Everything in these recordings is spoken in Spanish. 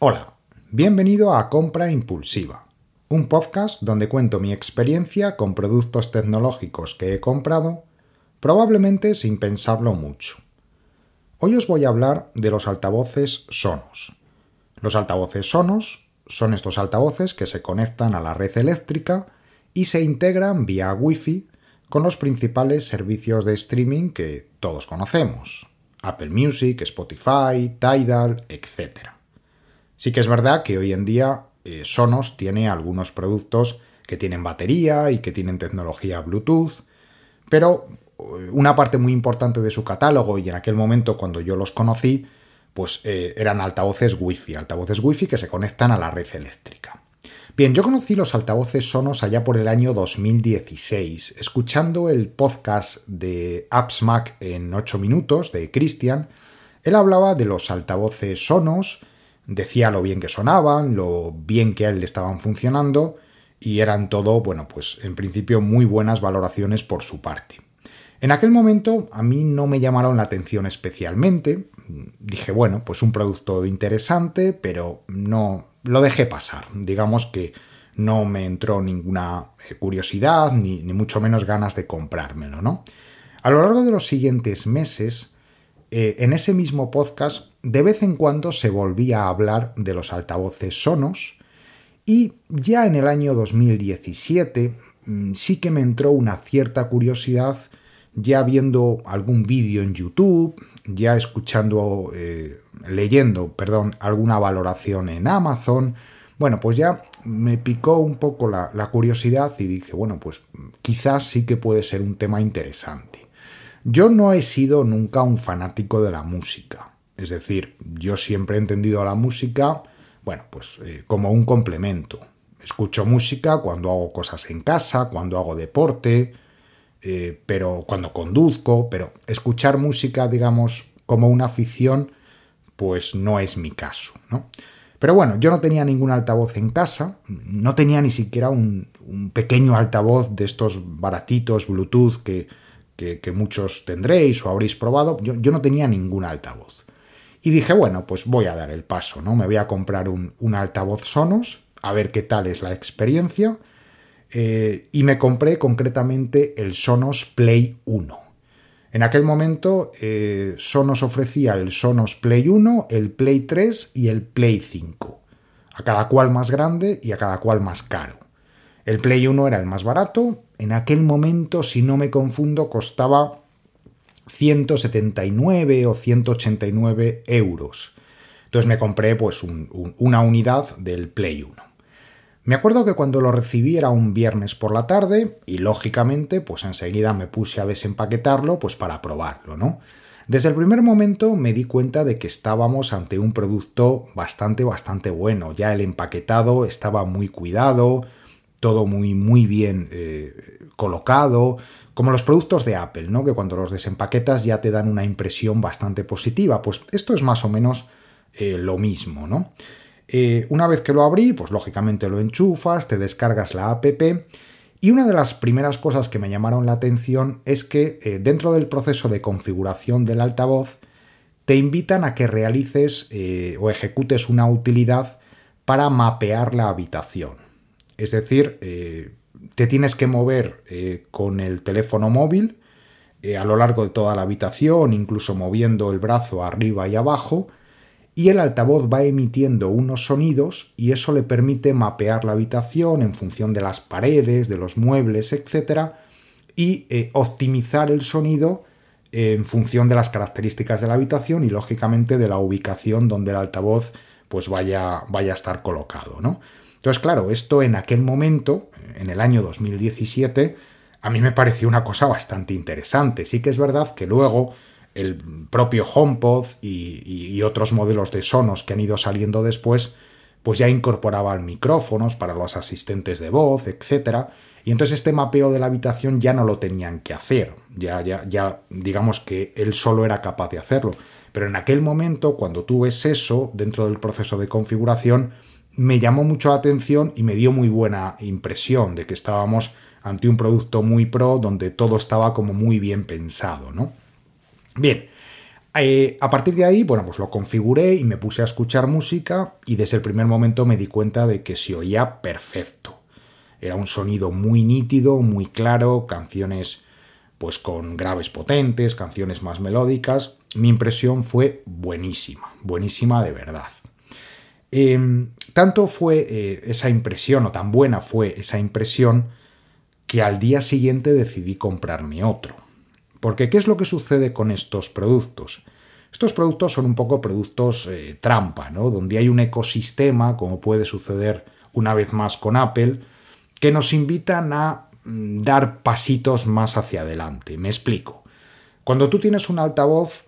Hola, bienvenido a Compra Impulsiva, un podcast donde cuento mi experiencia con productos tecnológicos que he comprado, probablemente sin pensarlo mucho. Hoy os voy a hablar de los altavoces Sonos. Los altavoces Sonos son estos altavoces que se conectan a la red eléctrica y se integran vía Wi-Fi con los principales servicios de streaming que todos conocemos, Apple Music, Spotify, Tidal, etc. Sí que es verdad que hoy en día eh, Sonos tiene algunos productos que tienen batería y que tienen tecnología Bluetooth, pero eh, una parte muy importante de su catálogo y en aquel momento cuando yo los conocí, pues eh, eran altavoces Wi-Fi, altavoces Wi-Fi que se conectan a la red eléctrica. Bien, yo conocí los altavoces Sonos allá por el año 2016, escuchando el podcast de Apps Mac en 8 minutos de Christian. Él hablaba de los altavoces Sonos, decía lo bien que sonaban, lo bien que a él le estaban funcionando y eran todo, bueno, pues en principio muy buenas valoraciones por su parte. En aquel momento a mí no me llamaron la atención especialmente. Dije, bueno, pues un producto interesante, pero no lo dejé pasar. Digamos que no me entró ninguna eh, curiosidad ni, mucho menos ganas de comprármelo, ¿no? A lo largo de los siguientes meses, eh, en ese mismo podcast, de vez en cuando se volvía a hablar de los altavoces sonos y ya en el año 2017 mm, sí que me entró una cierta curiosidad ya viendo algún vídeo en YouTube, ya escuchando, eh, leyendo, perdón, alguna valoración en Amazon. Bueno, pues ya me picó un poco la, curiosidad y dije, bueno, pues quizás sí que puede ser un tema interesante. Yo no he sido nunca un fanático de la música. Es decir, yo siempre he entendido a la música, bueno, pues eh, como un complemento. Escucho música cuando hago cosas en casa, cuando hago deporte, eh, pero cuando conduzco, pero escuchar música, digamos, como una afición, pues no es mi caso, ¿no? Pero bueno, yo no tenía ningún altavoz en casa, no tenía ni siquiera un, pequeño altavoz de estos baratitos Bluetooth que, muchos tendréis o habréis probado, yo, no tenía ningún altavoz. Y dije, bueno, pues voy a dar el paso, ¿no? Me voy a comprar un, un altavoz Sonos, a ver qué tal es la experiencia, eh, y me compré concretamente el Sonos Play 1. En aquel momento eh, Sonos ofrecía el Sonos Play 1, el Play 3 y el Play 5, a cada cual más grande y a cada cual más caro. El Play 1 era el más barato, en aquel momento, si no me confundo, costaba 179 o 189 euros. Entonces me compré pues una unidad del Play 1. Me acuerdo que cuando lo recibí era un viernes por la tarde y lógicamente pues enseguida me puse a desempaquetarlo pues para probarlo, ¿no? Desde el primer momento me di cuenta de que estábamos ante un producto bastante bastante bueno, ya el empaquetado estaba muy cuidado, todo muy muy bien eh, colocado, como los productos de Apple, ¿no? Que cuando los desempaquetas ya te dan una impresión bastante positiva, pues esto es más o menos eh, lo mismo, ¿no? Eh, una vez que lo abrí, pues lógicamente lo enchufas, te descargas la app y una de las primeras cosas que me llamaron la atención es que eh, dentro del proceso de configuración del altavoz te invitan a que realices o ejecutes una utilidad para mapear la habitación. Es decir, te tienes que mover con el teléfono móvil a lo largo de toda la habitación, incluso moviendo el brazo arriba y abajo, y el altavoz va emitiendo unos sonidos y eso le permite mapear la habitación en función de las paredes, de los muebles, etc. y eh, optimizar el sonido en función de las características de la habitación y lógicamente de la ubicación donde el altavoz pues vaya, vaya a estar colocado. ¿no? Entonces, claro, esto en aquel momento, en el año 2017, a mí me pareció una cosa bastante interesante. Sí que es verdad que luego el propio HomePod y, otros modelos de Sonos que han ido saliendo después, pues ya incorporaban micrófonos para los asistentes de voz, etc. Y entonces este mapeo de la habitación ya no lo tenían que hacer, ya, ya, ya digamos que él solo era capaz de hacerlo. Pero en aquel momento, cuando tú ves eso dentro del proceso de configuración, me llamó mucho la atención y me dio muy buena impresión de que estábamos ante un producto muy pro donde todo estaba como muy bien pensado, ¿no? Bien, Eh, a partir de ahí, bueno, pues lo configuré y me puse a escuchar música y desde el primer momento me di cuenta de que se oía perfecto. Era un sonido muy nítido, muy claro, canciones pues con graves potentes, canciones más melódicas. Mi impresión fue buenísima, buenísima de verdad. Em, tanto fue eh, esa impresión, o tan buena fue esa impresión, que al día siguiente decidí comprarme otro. Porque, ¿qué es lo que sucede con estos productos? Estos productos son un poco productos eh, trampa, ¿no? Donde hay un ecosistema, como puede suceder una vez más con Apple, que nos invitan a mm, dar pasitos más hacia adelante. Me explico. Cuando tú tienes un altavoz,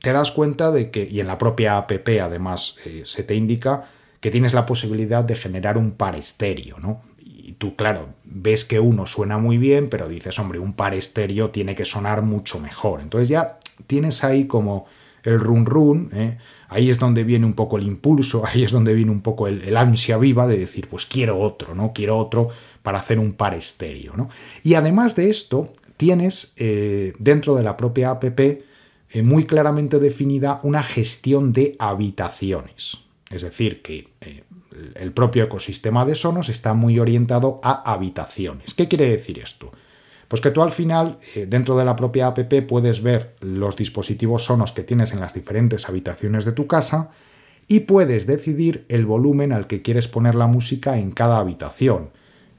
te das cuenta de que, y en la propia app además eh, se te indica, que tienes la posibilidad de generar un par estéreo, ¿no? Y tú, claro, ves que uno suena muy bien, pero dices, hombre, un par estéreo tiene que sonar mucho mejor. Entonces ya tienes ahí como el run run, ¿eh? ahí es donde viene un poco el impulso, ahí es donde viene un poco el, ansia viva de decir, pues quiero otro, ¿no? Quiero otro para hacer un par estéreo, ¿no? Y además de esto, tienes eh, dentro de la propia app eh, muy claramente definida una gestión de habitaciones. Es decir, que el propio ecosistema de Sonos está muy orientado a habitaciones. ¿Qué quiere decir esto? Pues que tú al final, eh, dentro de la propia app, puedes ver los dispositivos sonos que tienes en las diferentes habitaciones de tu casa y puedes decidir el volumen al que quieres poner la música en cada habitación.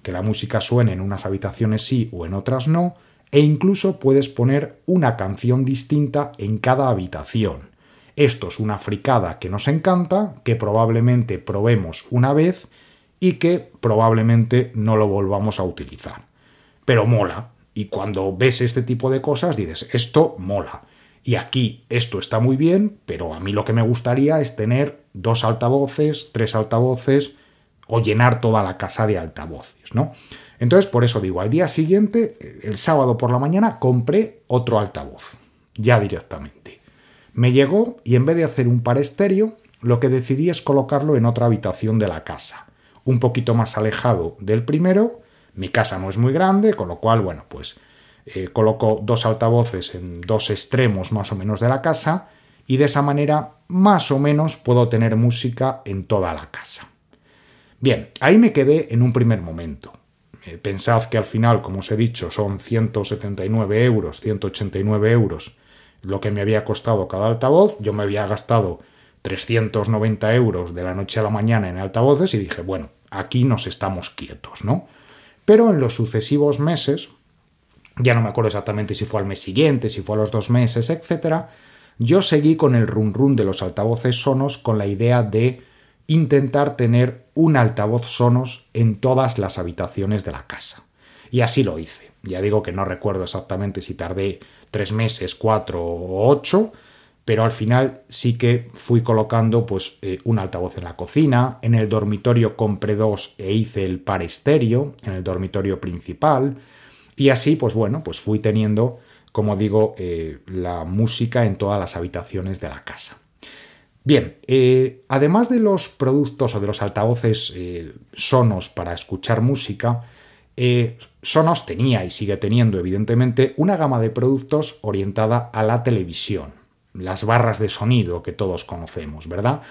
Que la música suene en unas habitaciones sí o en otras no, e incluso puedes poner una canción distinta en cada habitación. Esto es una fricada que nos encanta, que probablemente probemos una vez y que probablemente no lo volvamos a utilizar. Pero mola, y cuando ves este tipo de cosas dices, esto mola. Y aquí esto está muy bien, pero a mí lo que me gustaría es tener dos altavoces, tres altavoces o llenar toda la casa de altavoces, ¿no? Entonces, por eso digo, al día siguiente, el sábado por la mañana, compré otro altavoz, ya directamente. Me llegó y en vez de hacer un par estéreo, lo que decidí es colocarlo en otra habitación de la casa, un poquito más alejado del primero, mi casa no es muy grande, con lo cual, bueno, pues eh, coloco dos altavoces en dos extremos más o menos de la casa y de esa manera más o menos puedo tener música en toda la casa. Bien, ahí me quedé en un primer momento. Eh, pensad que al final, como os he dicho, son 179 euros, 189 euros lo que me había costado cada altavoz. Yo me había gastado 390 euros de la noche a la mañana en altavoces y dije, bueno, aquí nos estamos quietos, ¿no? Pero en los sucesivos meses, ya no me acuerdo exactamente si fue al mes siguiente, si fue a los dos meses, etc., yo seguí con el run run de los altavoces sonos con la idea de intentar tener un altavoz sonos en todas las habitaciones de la casa. Y así lo hice. Ya digo que no recuerdo exactamente si tardé tres meses, cuatro o ocho, pero al final sí que fui colocando pues eh, un altavoz en la cocina, en el dormitorio compré dos e hice el par estéreo, en el dormitorio principal, y así pues bueno, pues fui teniendo, como digo, eh, la música en todas las habitaciones de la casa. Bien, eh, además de los productos o de los altavoces sonos para escuchar música, Sonos tenía y sigue teniendo evidentemente una gama de productos orientada a la televisión, las barras de sonido que todos conocemos, ¿verdad?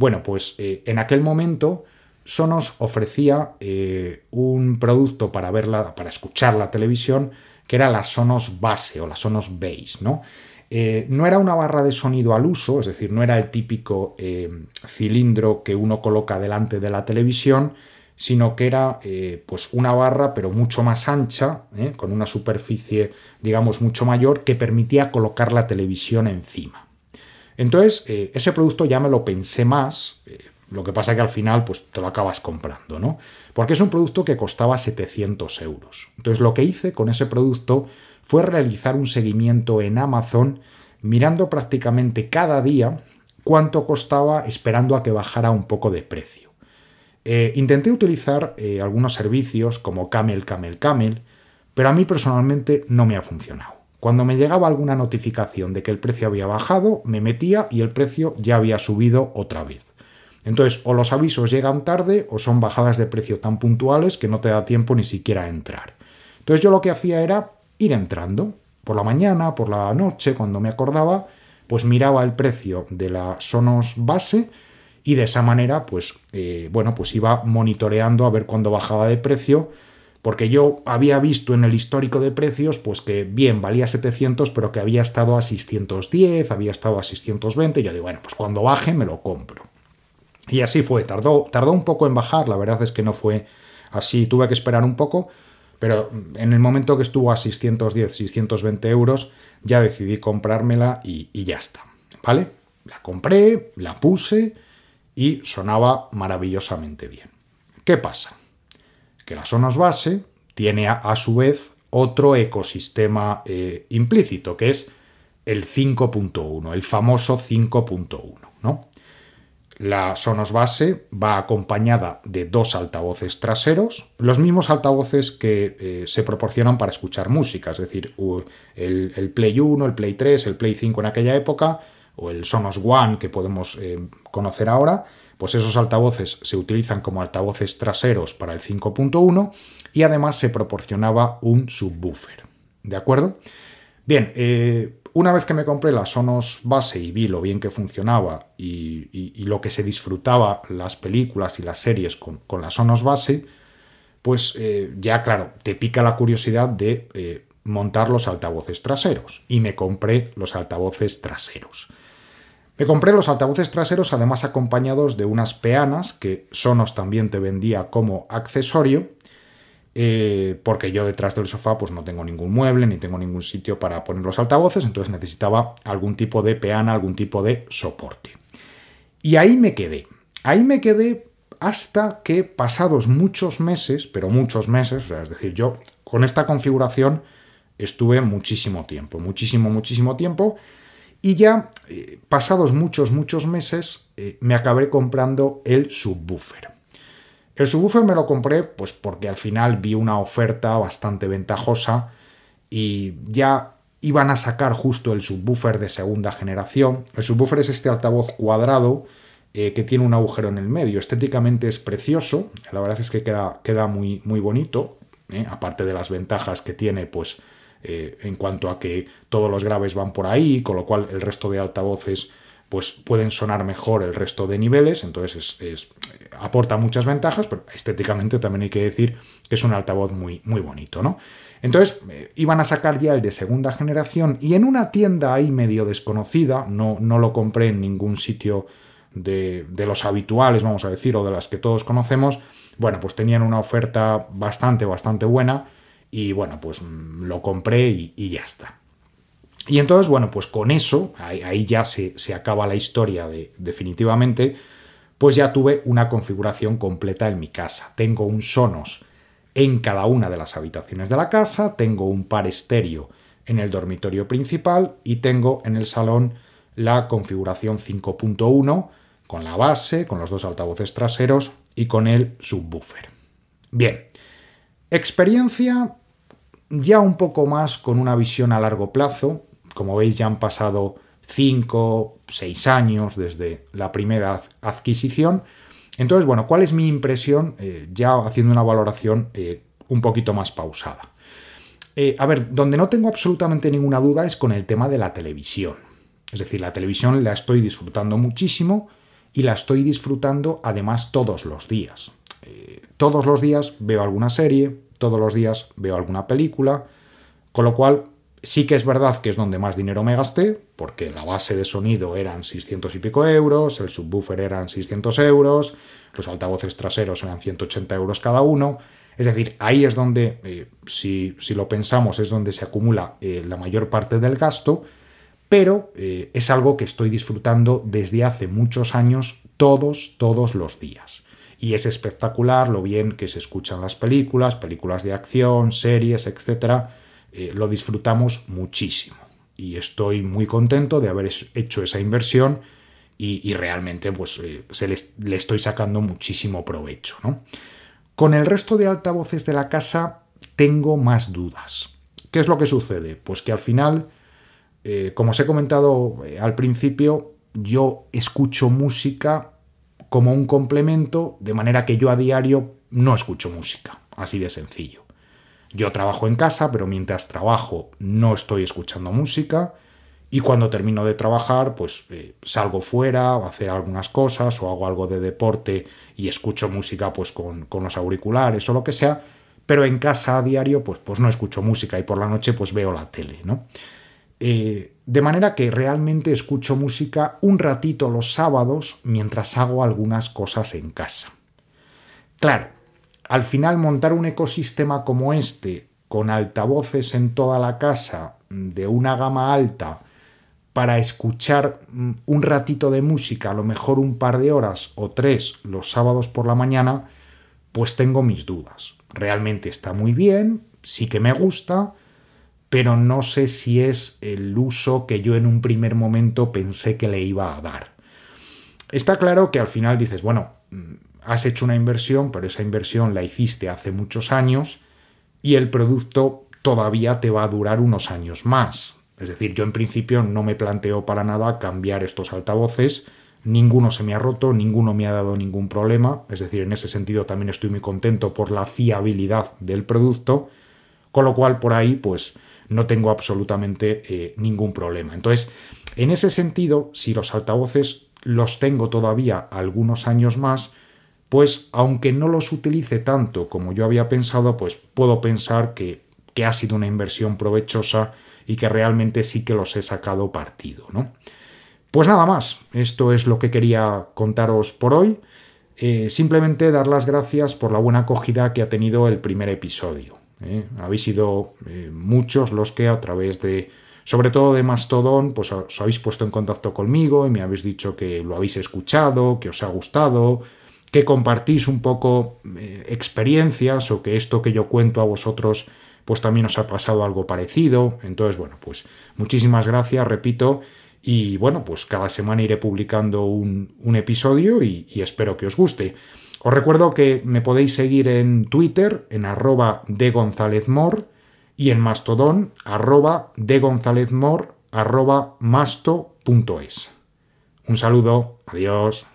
Bueno, pues eh, en aquel momento Sonos ofrecía eh, un producto para verla, para escuchar la televisión, que era la Sonos Base o la Sonos Base, ¿no? Eh, no era una barra de sonido al uso, es decir, no era el típico cilindro que uno coloca delante de la televisión, sino que era eh, pues una barra pero mucho más ancha, ¿eh? con una superficie digamos mucho mayor que permitía colocar la televisión encima. Entonces eh, ese producto ya me lo pensé más, lo que pasa que al final pues te lo acabas comprando, ¿no? Porque es un producto que costaba 700 euros. Entonces lo que hice con ese producto fue realizar un seguimiento en Amazon mirando prácticamente cada día cuánto costaba esperando a que bajara un poco de precio. Eh, intenté utilizar eh, algunos servicios como Camel, Camel, Camel, pero a mí personalmente no me ha funcionado. Cuando me llegaba alguna notificación de que el precio había bajado, me metía y el precio ya había subido otra vez. Entonces, o los avisos llegan tarde o son bajadas de precio tan puntuales que no te da tiempo ni siquiera a entrar. Entonces yo lo que hacía era ir entrando por la mañana, por la noche, cuando me acordaba, pues miraba el precio de la Sonos base y de esa manera, pues, eh, bueno, pues iba monitoreando a ver cuándo bajaba de precio, porque yo había visto en el histórico de precios, pues que bien, valía 700, pero que había estado a 610, había estado a 620, y yo digo, bueno, pues cuando baje me lo compro. Y así fue, tardó, tardó un poco en bajar, la verdad es que no fue así, tuve que esperar un poco, pero en el momento que estuvo a 610, 620 euros, ya decidí comprármela y, y ya está, ¿vale? La compré, la puse y sonaba maravillosamente bien. ¿Qué pasa? Que la Sonos base tiene a, su vez otro ecosistema eh, implícito, que es el 5.1, el famoso 5.1, ¿no? La Sonos base va acompañada de dos altavoces traseros, los mismos altavoces que eh, se proporcionan para escuchar música, es decir, el, el, Play 1, el Play 3, el Play 5 en aquella época, o el Sonos One que podemos eh, conocer ahora, pues esos altavoces se utilizan como altavoces traseros para el 5.1 y además se proporcionaba un subwoofer. ¿De acuerdo? Bien, eh, una vez que me compré la Sonos base y vi lo bien que funcionaba y, lo que se disfrutaba las películas y las series con, la Sonos base, pues eh, ya claro, te pica la curiosidad de montar los altavoces traseros y me compré los altavoces traseros. Me compré los altavoces traseros además acompañados de unas peanas que Sonos también te vendía como accesorio, eh, porque yo detrás del sofá pues no tengo ningún mueble ni tengo ningún sitio para poner los altavoces, entonces necesitaba algún tipo de peana, algún tipo de soporte. Y ahí me quedé, ahí me quedé hasta que pasados muchos meses, pero muchos meses, es decir, yo con esta configuración estuve muchísimo tiempo, muchísimo, muchísimo tiempo, y ya, eh, pasados muchos, muchos meses, eh, me acabé comprando el subwoofer. El subwoofer me lo compré pues porque al final vi una oferta bastante ventajosa y ya iban a sacar justo el subwoofer de segunda generación. El subwoofer es este altavoz cuadrado eh, que tiene un agujero en el medio. Estéticamente es precioso, la verdad es que queda, queda muy, muy bonito, aparte de las ventajas que tiene pues eh, en cuanto a que todos los graves van por ahí, con lo cual el resto de altavoces pues pueden sonar mejor el resto de niveles, entonces es, aporta muchas ventajas, pero estéticamente también hay que decir que es un altavoz muy, muy bonito, ¿no? Entonces eh, iban a sacar ya el de segunda generación y en una tienda ahí medio desconocida, no, no lo compré en ningún sitio de, de, los habituales, vamos a decir, o de las que todos conocemos, bueno, pues tenían una oferta bastante, bastante buena y bueno, pues mm, lo compré y, ya está. Y entonces, bueno, pues con eso, ahí, ya se, acaba la historia de, definitivamente, pues ya tuve una configuración completa en mi casa. Tengo un Sonos en cada una de las habitaciones de la casa, tengo un par estéreo en el dormitorio principal y tengo en el salón la configuración 5.1 con la base, con los dos altavoces traseros y con el subwoofer. Bien, experiencia ya un poco más con una visión a largo plazo. Como veis, ya han pasado 5, 6 años desde la primera adquisición. Entonces, bueno, ¿cuál es mi impresión? Eh, ya haciendo una valoración eh, un poquito más pausada. Eh, a ver, donde no tengo absolutamente ninguna duda es con el tema de la televisión. Es decir, la televisión la estoy disfrutando muchísimo y la estoy disfrutando además todos los días. todos los días veo alguna serie, todos los días veo alguna película, con lo cual sí que es verdad que es donde más dinero me gasté, porque la base de sonido eran 600 y pico euros, el subwoofer eran 600 euros, los altavoces traseros eran 180 euros cada uno. Es decir, ahí es donde, eh, si, lo pensamos, es donde se acumula eh, la mayor parte del gasto, pero eh, es algo que estoy disfrutando desde hace muchos años, todos, todos los días y es espectacular lo bien que se escuchan las películas, películas de acción, series, etc. Eh, lo disfrutamos muchísimo y estoy muy contento de haber hecho esa inversión y, realmente pues, eh, se le, estoy sacando muchísimo provecho. Con el resto de altavoces de la casa tengo más dudas. ¿Qué es lo que sucede? Pues que al final, eh, como os he comentado al principio, yo escucho música como un complemento, de manera que yo a diario no escucho música, así de sencillo. Yo trabajo en casa, pero mientras trabajo no estoy escuchando música y cuando termino de trabajar, pues eh, salgo fuera a hacer algunas cosas o hago algo de deporte y escucho música pues con, los auriculares o lo que sea, pero en casa a diario pues, pues no escucho música y por la noche pues veo la tele, ¿no? Eh, de manera que realmente escucho música un ratito los sábados mientras hago algunas cosas en casa. Claro, al final montar un ecosistema como este, con altavoces en toda la casa, de una gama alta, para escuchar mm, un ratito de música, a lo mejor un par de horas o tres los sábados por la mañana, pues tengo mis dudas. Realmente está muy bien, sí que me gusta, pero no sé si es el uso que yo en un primer momento pensé que le iba a dar. Está claro que al final dices, bueno, mm, has hecho una inversión, pero esa inversión la hiciste hace muchos años y el producto todavía te va a durar unos años más. Es decir, yo en principio no me planteo para nada cambiar estos altavoces, ninguno se me ha roto, ninguno me ha dado ningún problema, es decir, en ese sentido también estoy muy contento por la fiabilidad del producto, con lo cual por ahí pues no tengo absolutamente eh, ningún problema. Entonces, en ese sentido, si los altavoces los tengo todavía algunos años más, pues aunque no los utilice tanto como yo había pensado, pues puedo pensar que, que ha sido una inversión provechosa y que realmente sí que los he sacado partido, ¿no? Pues nada más, esto es lo que quería contaros por hoy. Eh, simplemente dar las gracias por la buena acogida que ha tenido el primer episodio. ¿Eh? Habéis sido eh, muchos los que a través de, sobre todo de Mastodon, pues os habéis puesto en contacto conmigo y me habéis dicho que lo habéis escuchado, que os ha gustado, que compartís un poco experiencias o que esto que yo cuento a vosotros pues también os ha pasado algo parecido. Entonces, bueno, pues muchísimas gracias, repito. Y bueno, pues cada semana iré publicando un, episodio y, espero que os guste. Os recuerdo que me podéis seguir en Twitter, en arroba de González y en Mastodon, arroba de González arroba masto.es. Un saludo, adiós.